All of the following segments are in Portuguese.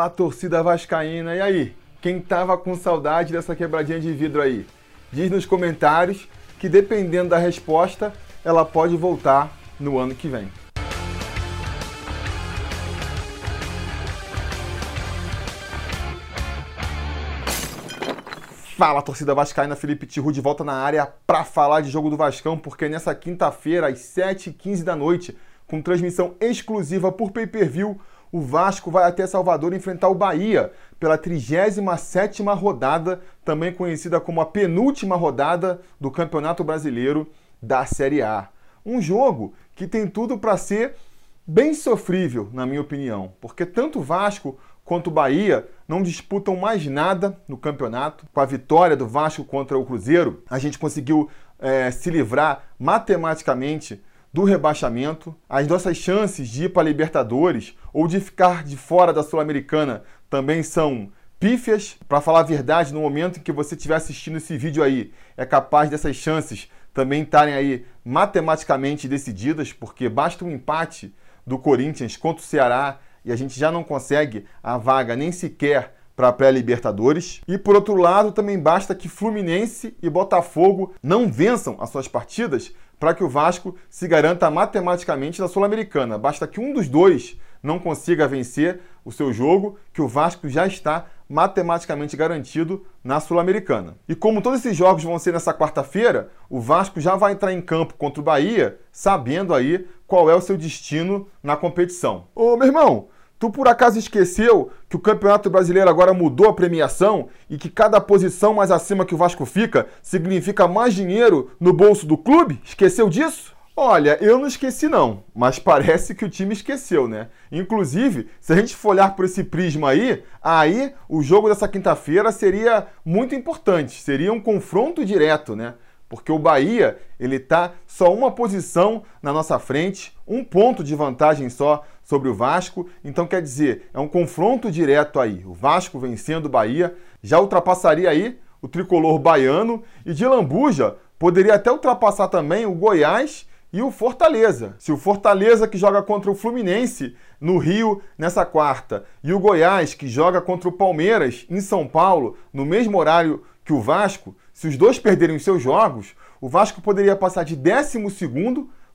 Fala, torcida vascaína. E aí? Quem tava com saudade dessa quebradinha de vidro aí? Diz nos comentários que dependendo da resposta, ela pode voltar no ano que vem. Fala, torcida vascaína, Felipe Tiru de volta na área para falar de jogo do Vascão, porque nessa quinta-feira, às 7h15 da noite, com transmissão exclusiva por pay-per-view, o Vasco vai até Salvador enfrentar o Bahia pela 37ª rodada, também conhecida como a penúltima rodada do Campeonato Brasileiro da Série A. Um jogo que tem tudo para ser bem sofrível, na minha opinião, porque tanto o Vasco quanto o Bahia não disputam mais nada no campeonato. Com a vitória do Vasco contra o Cruzeiro, a gente conseguiu é, se livrar matematicamente do rebaixamento. As nossas chances de ir para a Libertadores ou de ficar de fora da Sul-Americana também são pífias. Para falar a verdade, no momento em que você estiver assistindo esse vídeo aí, é capaz dessas chances também estarem aí matematicamente decididas, porque basta um empate do Corinthians contra o Ceará e a gente já não consegue a vaga nem sequer para a pré-Libertadores. E por outro lado, também basta que Fluminense e Botafogo não vençam as suas partidas para que o Vasco se garanta matematicamente na Sul-Americana. Basta que um dos dois não consiga vencer o seu jogo, que o Vasco já está matematicamente garantido na Sul-Americana. E como todos esses jogos vão ser nessa quarta-feira, o Vasco já vai entrar em campo contra o Bahia, sabendo aí qual é o seu destino na competição. Ô, meu irmão, Tu por acaso esqueceu que o Campeonato Brasileiro agora mudou a premiação e que cada posição mais acima que o Vasco fica significa mais dinheiro no bolso do clube? Esqueceu disso? Olha, eu não esqueci não, mas parece que o time esqueceu, né? Inclusive, se a gente for olhar por esse prisma aí, aí o jogo dessa quinta-feira seria muito importante, seria um confronto direto, né? Porque o Bahia, ele tá só uma posição na nossa frente, um ponto de vantagem só sobre o Vasco. Então quer dizer, é um confronto direto aí. O Vasco vencendo o Bahia já ultrapassaria aí o tricolor baiano e de Lambuja poderia até ultrapassar também o Goiás e o Fortaleza. Se o Fortaleza que joga contra o Fluminense no Rio nessa quarta e o Goiás que joga contra o Palmeiras em São Paulo no mesmo horário que o Vasco, se os dois perderem os seus jogos, o Vasco poderia passar de 12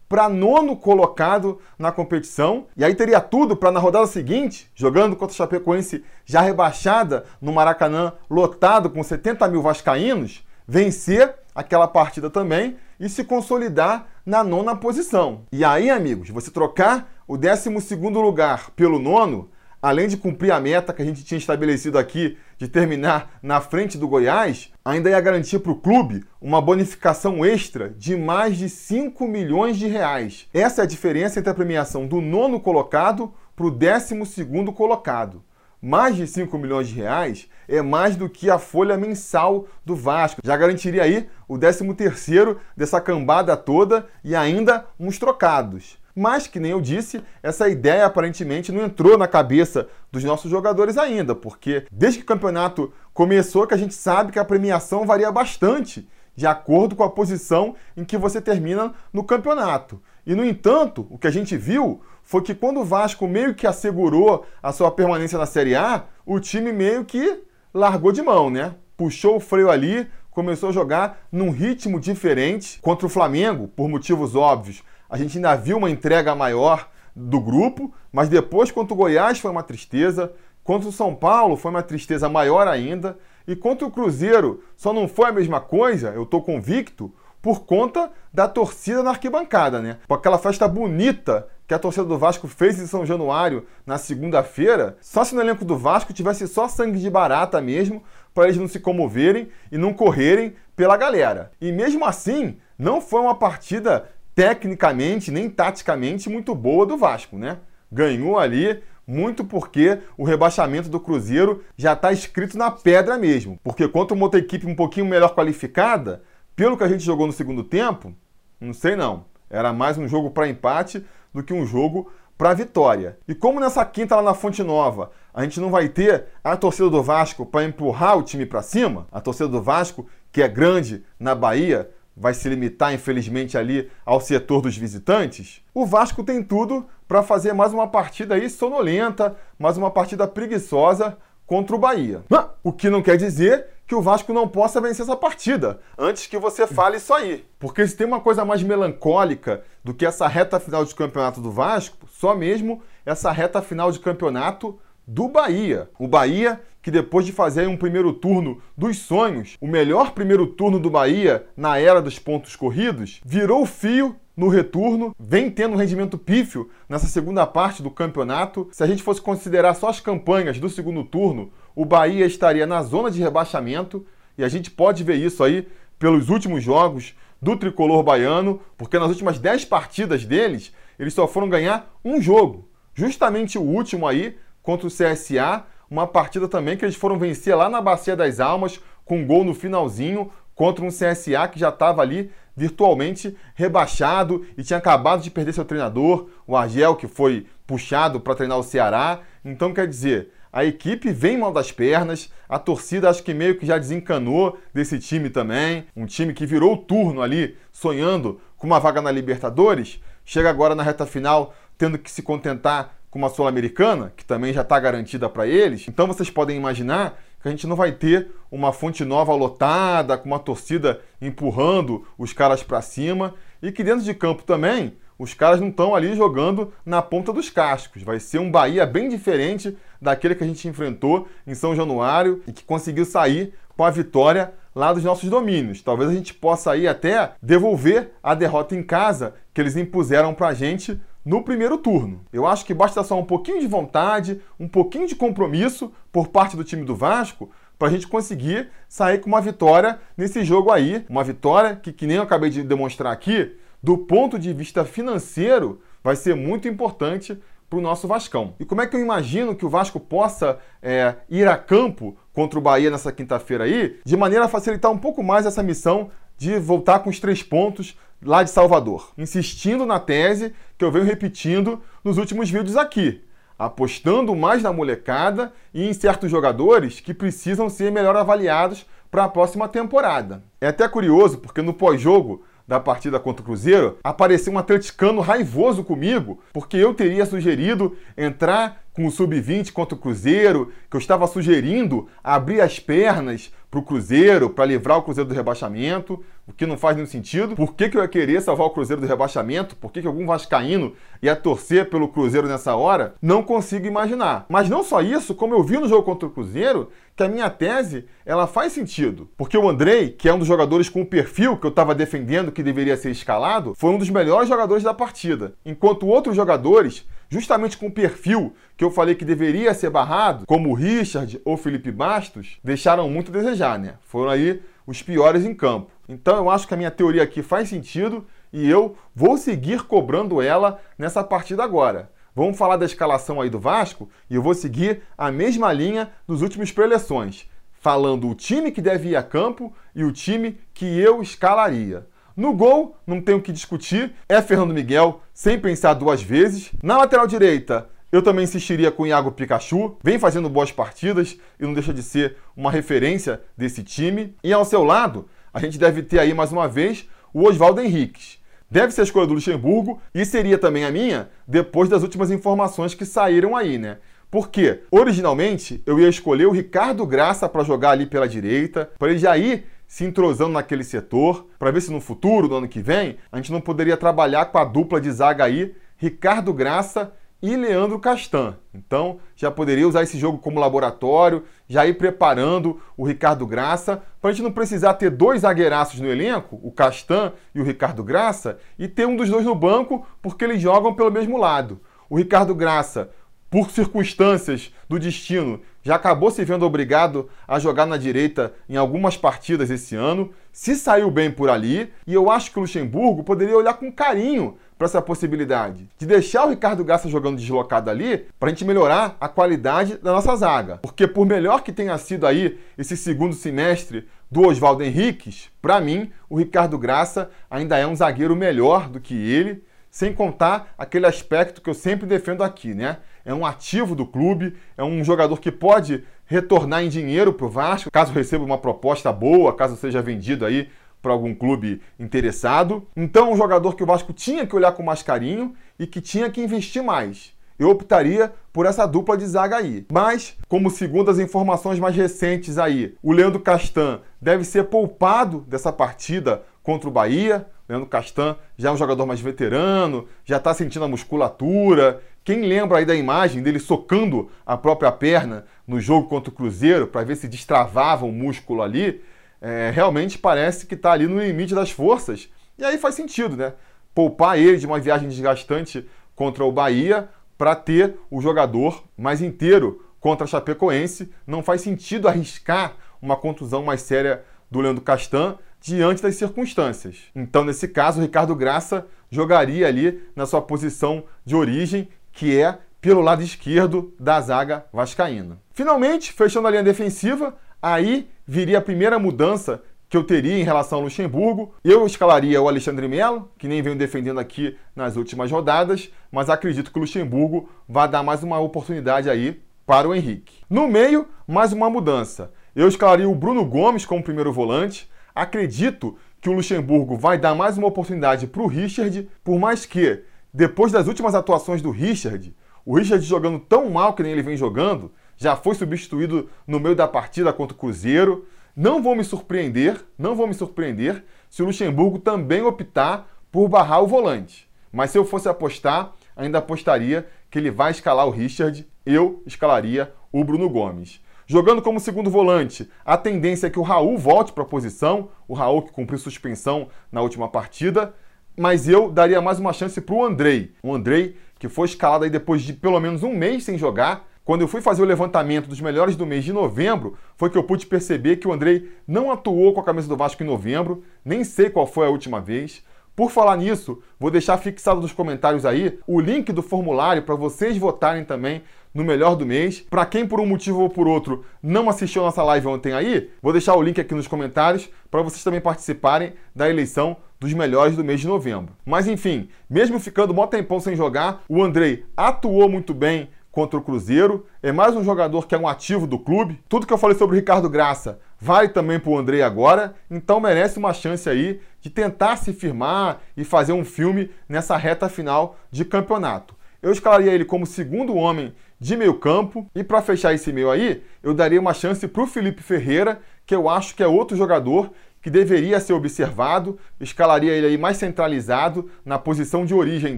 para nono colocado na competição. E aí teria tudo para na rodada seguinte, jogando contra o Chapecoense já rebaixada no Maracanã, lotado com 70 mil vascaínos, vencer aquela partida também e se consolidar na nona posição. E aí, amigos, você trocar o 12 lugar pelo nono, além de cumprir a meta que a gente tinha estabelecido aqui de terminar na frente do Goiás, ainda ia garantir para o clube uma bonificação extra de mais de 5 milhões de reais. Essa é a diferença entre a premiação do nono colocado para o décimo segundo colocado mais de 5 milhões de reais é mais do que a folha mensal do Vasco. Já garantiria aí o 13 terceiro dessa cambada toda e ainda uns trocados. Mas, que nem eu disse, essa ideia aparentemente não entrou na cabeça dos nossos jogadores ainda, porque desde que o campeonato começou que a gente sabe que a premiação varia bastante de acordo com a posição em que você termina no campeonato. E, no entanto, o que a gente viu foi que quando o Vasco meio que assegurou a sua permanência na Série A, o time meio que largou de mão, né? Puxou o freio ali, começou a jogar num ritmo diferente contra o Flamengo, por motivos óbvios. A gente ainda viu uma entrega maior do grupo, mas depois contra o Goiás foi uma tristeza, contra o São Paulo foi uma tristeza maior ainda, e contra o Cruzeiro só não foi a mesma coisa, eu tô convicto, por conta da torcida na arquibancada, né? Com aquela festa bonita que a torcida do Vasco fez em São Januário na segunda-feira, só se no elenco do Vasco tivesse só sangue de barata mesmo, para eles não se comoverem e não correrem pela galera. E mesmo assim, não foi uma partida tecnicamente nem taticamente muito boa do Vasco, né? Ganhou ali muito porque o rebaixamento do Cruzeiro já está escrito na pedra mesmo. Porque contra uma outra equipe um pouquinho melhor qualificada, pelo que a gente jogou no segundo tempo, não sei não. Era mais um jogo para empate do que um jogo para vitória. E como nessa quinta lá na Fonte Nova, a gente não vai ter a torcida do Vasco para empurrar o time para cima, a torcida do Vasco, que é grande na Bahia, vai se limitar, infelizmente, ali ao setor dos visitantes, o Vasco tem tudo para fazer mais uma partida aí sonolenta, mais uma partida preguiçosa contra o Bahia. O que não quer dizer que o Vasco não possa vencer essa partida, antes que você fale isso aí. Porque se tem uma coisa mais melancólica do que essa reta final de campeonato do Vasco, só mesmo essa reta final de campeonato do Bahia. O Bahia, que depois de fazer um primeiro turno dos sonhos, o melhor primeiro turno do Bahia na era dos pontos corridos, virou fio no retorno, vem tendo um rendimento pífio nessa segunda parte do campeonato. Se a gente fosse considerar só as campanhas do segundo turno, o Bahia estaria na zona de rebaixamento e a gente pode ver isso aí pelos últimos jogos do tricolor baiano, porque nas últimas 10 partidas deles, eles só foram ganhar um jogo. Justamente o último aí, contra o CSA, uma partida também que eles foram vencer lá na Bacia das Almas, com um gol no finalzinho, contra um CSA que já estava ali virtualmente rebaixado e tinha acabado de perder seu treinador, o Argel, que foi puxado para treinar o Ceará. Então, quer dizer, a equipe vem mal das pernas, a torcida acho que meio que já desencanou desse time também, um time que virou o turno ali, sonhando com uma vaga na Libertadores, chega agora na reta final tendo que se contentar com uma Sul-Americana, que também já está garantida para eles. Então vocês podem imaginar que a gente não vai ter uma fonte nova lotada, com uma torcida empurrando os caras para cima, e que dentro de campo também os caras não estão ali jogando na ponta dos cascos. Vai ser um Bahia bem diferente daquele que a gente enfrentou em São Januário e que conseguiu sair com a vitória lá dos nossos domínios. Talvez a gente possa aí até devolver a derrota em casa que eles impuseram para a gente no primeiro turno. Eu acho que basta só um pouquinho de vontade, um pouquinho de compromisso por parte do time do Vasco para a gente conseguir sair com uma vitória nesse jogo aí. Uma vitória que, que nem eu acabei de demonstrar aqui, do ponto de vista financeiro, vai ser muito importante para o nosso Vascão. E como é que eu imagino que o Vasco possa é, ir a campo contra o Bahia nessa quinta-feira aí, de maneira a facilitar um pouco mais essa missão de voltar com os três pontos lá de Salvador, insistindo na tese que eu venho repetindo nos últimos vídeos aqui, apostando mais na molecada e em certos jogadores que precisam ser melhor avaliados para a próxima temporada. É até curioso porque no pós-jogo da partida contra o Cruzeiro, apareceu um atleticano raivoso comigo, porque eu teria sugerido entrar com o sub-20 contra o Cruzeiro, que eu estava sugerindo abrir as pernas para o Cruzeiro, para livrar o Cruzeiro do rebaixamento, o que não faz nenhum sentido. Por que, que eu ia querer salvar o Cruzeiro do rebaixamento? Por que, que algum vascaíno ia torcer pelo Cruzeiro nessa hora? Não consigo imaginar. Mas não só isso, como eu vi no jogo contra o Cruzeiro, que a minha tese ela faz sentido. Porque o Andrei, que é um dos jogadores com o perfil que eu estava defendendo que deveria ser escalado, foi um dos melhores jogadores da partida. Enquanto outros jogadores justamente com o perfil que eu falei que deveria ser barrado, como o Richard ou Felipe Bastos, deixaram muito a desejar, né? Foram aí os piores em campo. Então eu acho que a minha teoria aqui faz sentido e eu vou seguir cobrando ela nessa partida agora. Vamos falar da escalação aí do Vasco e eu vou seguir a mesma linha dos últimos preleções, falando o time que deve ir a campo e o time que eu escalaria. No gol, não tenho o que discutir, é Fernando Miguel, sem pensar duas vezes. Na lateral direita, eu também insistiria com o Iago Pikachu, vem fazendo boas partidas e não deixa de ser uma referência desse time. E ao seu lado, a gente deve ter aí mais uma vez o Oswaldo Henriques. Deve ser a escolha do Luxemburgo e seria também a minha depois das últimas informações que saíram aí, né? Porque originalmente eu ia escolher o Ricardo Graça para jogar ali pela direita, para ele já ir se entrosando naquele setor, para ver se no futuro, no ano que vem, a gente não poderia trabalhar com a dupla de zaga aí, Ricardo Graça e Leandro Castan. Então, já poderia usar esse jogo como laboratório, já ir preparando o Ricardo Graça, para a gente não precisar ter dois zagueiraços no elenco, o Castan e o Ricardo Graça, e ter um dos dois no banco, porque eles jogam pelo mesmo lado. O Ricardo Graça por circunstâncias do destino, já acabou se vendo obrigado a jogar na direita em algumas partidas esse ano, se saiu bem por ali, e eu acho que o Luxemburgo poderia olhar com carinho para essa possibilidade de deixar o Ricardo Graça jogando deslocado ali para a gente melhorar a qualidade da nossa zaga. Porque por melhor que tenha sido aí esse segundo semestre do Oswaldo Henriques, para mim o Ricardo Graça ainda é um zagueiro melhor do que ele, sem contar aquele aspecto que eu sempre defendo aqui, né? É um ativo do clube, é um jogador que pode retornar em dinheiro para o Vasco, caso receba uma proposta boa, caso seja vendido aí para algum clube interessado. Então, um jogador que o Vasco tinha que olhar com mais carinho e que tinha que investir mais. Eu optaria por essa dupla de zaga aí. Mas, como segundo as informações mais recentes aí, o Leandro Castan deve ser poupado dessa partida contra o Bahia. Leandro Castan já é um jogador mais veterano, já está sentindo a musculatura. Quem lembra aí da imagem dele socando a própria perna no jogo contra o Cruzeiro para ver se destravava o músculo ali, é, realmente parece que está ali no limite das forças. E aí faz sentido, né? Poupar ele de uma viagem desgastante contra o Bahia para ter o jogador mais inteiro contra a Chapecoense. Não faz sentido arriscar uma contusão mais séria do Leandro Castan diante das circunstâncias. Então, nesse caso, o Ricardo Graça jogaria ali na sua posição de origem, que é pelo lado esquerdo da zaga vascaína. Finalmente, fechando a linha defensiva, aí viria a primeira mudança que eu teria em relação ao Luxemburgo. Eu escalaria o Alexandre Melo, que nem venho defendendo aqui nas últimas rodadas, mas acredito que o Luxemburgo vai dar mais uma oportunidade aí para o Henrique. No meio, mais uma mudança. Eu escalaria o Bruno Gomes como primeiro volante. Acredito que o Luxemburgo vai dar mais uma oportunidade para o Richard, por mais que, depois das últimas atuações do Richard, o Richard jogando tão mal que nem ele vem jogando, já foi substituído no meio da partida contra o Cruzeiro. Não vou me surpreender, não vou me surpreender se o Luxemburgo também optar por barrar o volante. Mas se eu fosse apostar, ainda apostaria que ele vai escalar o Richard, eu escalaria o Bruno Gomes. Jogando como segundo volante, a tendência é que o Raul volte para a posição, o Raul que cumpriu suspensão na última partida, mas eu daria mais uma chance para o Andrei. O Andrei que foi escalado aí depois de pelo menos um mês sem jogar, quando eu fui fazer o levantamento dos melhores do mês de novembro, foi que eu pude perceber que o Andrei não atuou com a camisa do Vasco em novembro, nem sei qual foi a última vez. Por falar nisso, vou deixar fixado nos comentários aí o link do formulário para vocês votarem também no melhor do mês. Para quem por um motivo ou por outro não assistiu nossa live ontem aí, vou deixar o link aqui nos comentários para vocês também participarem da eleição dos melhores do mês de novembro. Mas enfim, mesmo ficando um tempão sem jogar, o Andrei atuou muito bem contra o Cruzeiro. É mais um jogador que é um ativo do clube. Tudo que eu falei sobre o Ricardo Graça vale também para o Andrei agora, então merece uma chance aí de tentar se firmar e fazer um filme nessa reta final de campeonato. Eu escalaria ele como segundo homem de meio campo e para fechar esse meio aí, eu daria uma chance para o Felipe Ferreira, que eu acho que é outro jogador que deveria ser observado, escalaria ele aí mais centralizado na posição de origem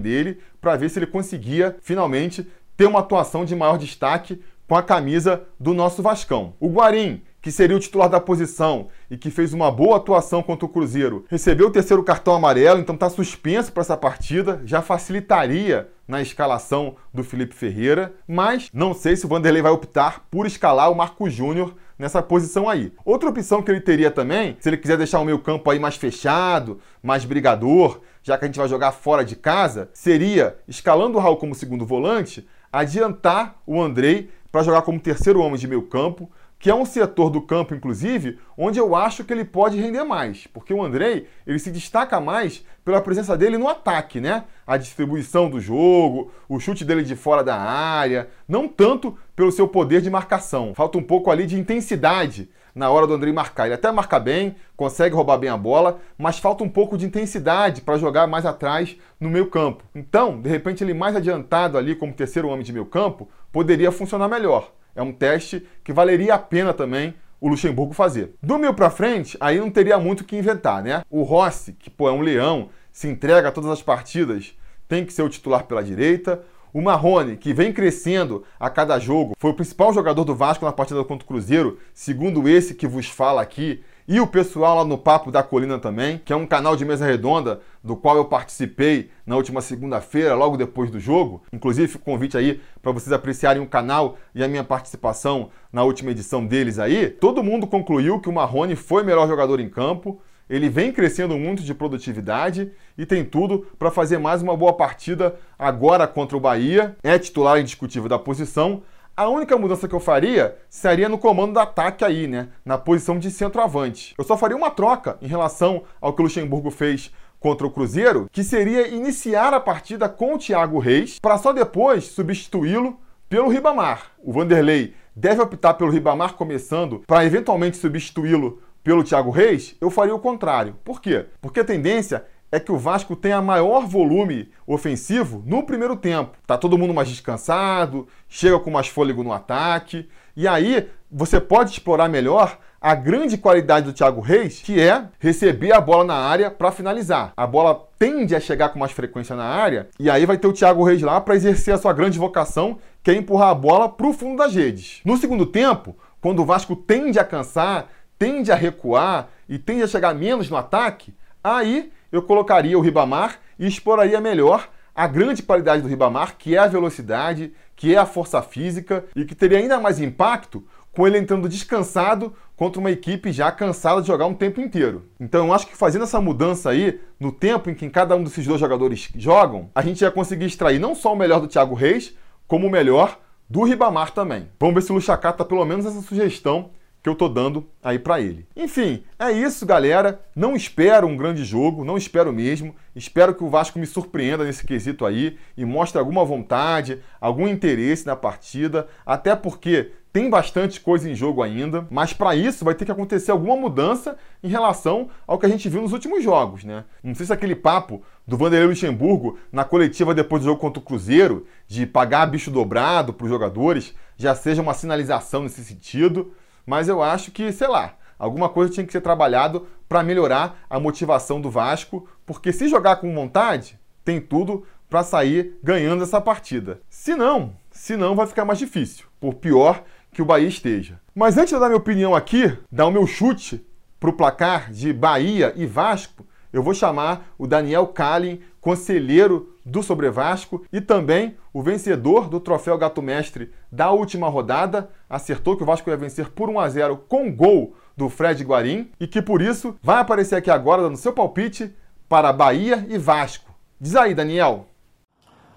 dele, para ver se ele conseguia finalmente ter uma atuação de maior destaque com a camisa do nosso Vascão. O Guarim, que seria o titular da posição e que fez uma boa atuação contra o Cruzeiro, recebeu o terceiro cartão amarelo, então está suspenso para essa partida, já facilitaria na escalação do Felipe Ferreira, mas não sei se o Vanderlei vai optar por escalar o Marco Júnior nessa posição aí. Outra opção que ele teria também, se ele quiser deixar o meio campo aí mais fechado, mais brigador, já que a gente vai jogar fora de casa, seria escalando o Raul como segundo volante, adiantar o Andrei para jogar como terceiro homem de meio campo, que é um setor do campo, inclusive, onde eu acho que ele pode render mais, porque o Andrei ele se destaca mais pela presença dele no ataque, né? A distribuição do jogo, o chute dele de fora da área, não tanto pelo seu poder de marcação. Falta um pouco ali de intensidade na hora do Andrei marcar. Ele até marca bem, consegue roubar bem a bola, mas falta um pouco de intensidade para jogar mais atrás no meio campo. Então, de repente, ele mais adiantado ali como terceiro homem de meio campo poderia funcionar melhor. É um teste que valeria a pena também o Luxemburgo fazer. Do meio para frente, aí não teria muito o que inventar, né? O Rossi, que pô, é um leão, se entrega a todas as partidas, tem que ser o titular pela direita. O Marrone, que vem crescendo a cada jogo, foi o principal jogador do Vasco na partida contra o Cruzeiro, segundo esse que vos fala aqui, e o pessoal lá no Papo da Colina também, que é um canal de mesa redonda do qual eu participei na última segunda-feira, logo depois do jogo. Inclusive, fica o convite aí para vocês apreciarem o canal e a minha participação na última edição deles aí. Todo mundo concluiu que o Marrone foi melhor jogador em campo. Ele vem crescendo muito de produtividade e tem tudo para fazer mais uma boa partida agora contra o Bahia. É titular indiscutível da posição, a única mudança que eu faria seria no comando do ataque aí, né? Na posição de centroavante. Eu só faria uma troca em relação ao que o Luxemburgo fez contra o Cruzeiro, que seria iniciar a partida com o Thiago Reis, para só depois substituí-lo pelo Ribamar. O Vanderlei deve optar pelo Ribamar começando para eventualmente substituí-lo pelo Thiago Reis, eu faria o contrário. Por quê? Porque a tendência é que o Vasco tenha maior volume ofensivo no primeiro tempo. Tá todo mundo mais descansado, chega com mais fôlego no ataque, e aí você pode explorar melhor a grande qualidade do Thiago Reis, que é receber a bola na área para finalizar. A bola tende a chegar com mais frequência na área, e aí vai ter o Thiago Reis lá para exercer a sua grande vocação, que é empurrar a bola para o fundo das redes. No segundo tempo, quando o Vasco tende a cansar, tende a recuar e tende a chegar menos no ataque, aí eu colocaria o Ribamar e exploraria melhor a grande qualidade do Ribamar, que é a velocidade, que é a força física e que teria ainda mais impacto com ele entrando descansado contra uma equipe já cansada de jogar um tempo inteiro. Então eu acho que fazendo essa mudança aí, no tempo em que cada um desses dois jogadores jogam, a gente ia conseguir extrair não só o melhor do Thiago Reis, como o melhor do Ribamar também. Vamos ver se o Lucha cata pelo menos essa sugestão que eu tô dando aí para ele. Enfim, é isso, galera. Não espero um grande jogo, não espero mesmo. Espero que o Vasco me surpreenda nesse quesito aí e mostre alguma vontade, algum interesse na partida, até porque tem bastante coisa em jogo ainda, mas para isso vai ter que acontecer alguma mudança em relação ao que a gente viu nos últimos jogos, né? Não sei se aquele papo do Vanderlei Luxemburgo na coletiva depois do jogo contra o Cruzeiro, de pagar bicho dobrado para os jogadores, já seja uma sinalização nesse sentido mas eu acho que, sei lá, alguma coisa tinha que ser trabalhado para melhorar a motivação do Vasco, porque se jogar com vontade, tem tudo para sair ganhando essa partida. Se não, se não vai ficar mais difícil, por pior que o Bahia esteja. Mas antes de dar minha opinião aqui, dar o meu chute para o placar de Bahia e Vasco, eu vou chamar o Daniel Kalin, conselheiro do Sobre Vasco e também o vencedor do troféu Gato Mestre da última rodada, acertou que o Vasco ia vencer por 1 a 0 com gol do Fred Guarim e que por isso vai aparecer aqui agora dando seu palpite para Bahia e Vasco. Diz aí, Daniel.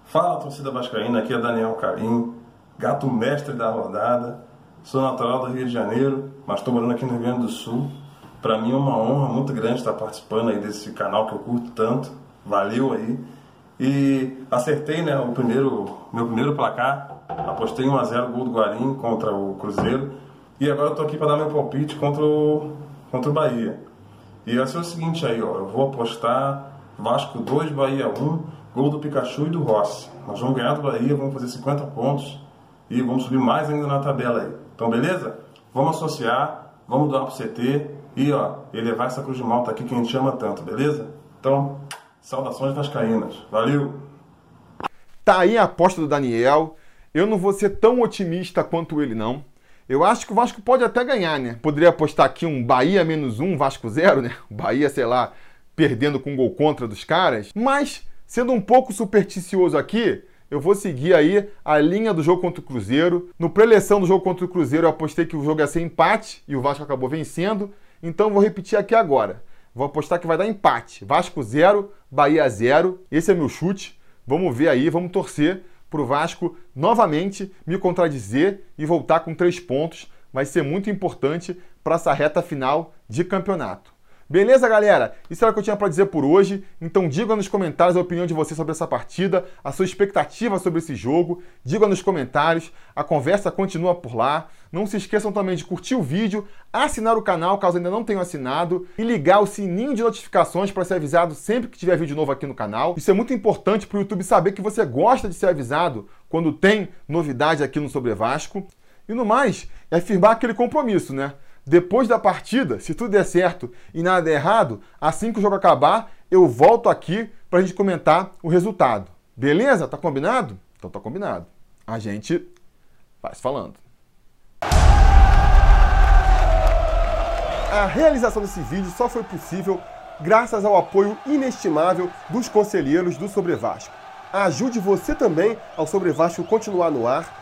Fala, torcida vascaína, aqui é Daniel Carim, gato mestre da rodada. Sou natural do Rio de Janeiro, mas estou morando aqui no Rio Grande do Sul. Para mim é uma honra muito grande estar participando aí desse canal que eu curto tanto. Valeu aí. E acertei né, o primeiro, meu primeiro placar. Apostei 1 a 0 gol do Guarim contra o Cruzeiro. E agora eu tô aqui para dar meu palpite contra o, contra o Bahia. E vai ser o seguinte aí, ó. Eu vou apostar Vasco 2, Bahia 1, gol do Pikachu e do Rossi. Nós vamos ganhar do Bahia, vamos fazer 50 pontos e vamos subir mais ainda na tabela aí. Então, beleza? Vamos associar, vamos doar pro CT e, ó, elevar essa cruz de malta aqui que a gente ama tanto, beleza? Então, Saudações vascaínas. Valeu! Tá aí a aposta do Daniel. Eu não vou ser tão otimista quanto ele, não. Eu acho que o Vasco pode até ganhar, né? Poderia apostar aqui um Bahia menos um, Vasco zero, né? Bahia, sei lá, perdendo com gol contra dos caras. Mas, sendo um pouco supersticioso aqui, eu vou seguir aí a linha do jogo contra o Cruzeiro. No preleção do jogo contra o Cruzeiro, eu apostei que o jogo ia ser empate e o Vasco acabou vencendo. Então, vou repetir aqui agora. Vou apostar que vai dar empate. Vasco 0, Bahia 0. Esse é meu chute. Vamos ver aí, vamos torcer para o Vasco novamente me contradizer e voltar com três pontos. Vai ser muito importante para essa reta final de campeonato. Beleza, galera? Isso era o que eu tinha para dizer por hoje. Então diga nos comentários a opinião de vocês sobre essa partida, a sua expectativa sobre esse jogo. Diga nos comentários. A conversa continua por lá. Não se esqueçam também de curtir o vídeo, assinar o canal caso ainda não tenham assinado e ligar o sininho de notificações para ser avisado sempre que tiver vídeo novo aqui no canal. Isso é muito importante para o YouTube saber que você gosta de ser avisado quando tem novidade aqui no Sobre Vasco. E no mais, é firmar aquele compromisso, né? Depois da partida, se tudo der certo e nada der errado, assim que o jogo acabar, eu volto aqui para a gente comentar o resultado. Beleza? Tá combinado? Então tá combinado. A gente vai falando. A realização desse vídeo só foi possível graças ao apoio inestimável dos conselheiros do Sobre Vasco. Ajude você também ao Sobre Vasco continuar no ar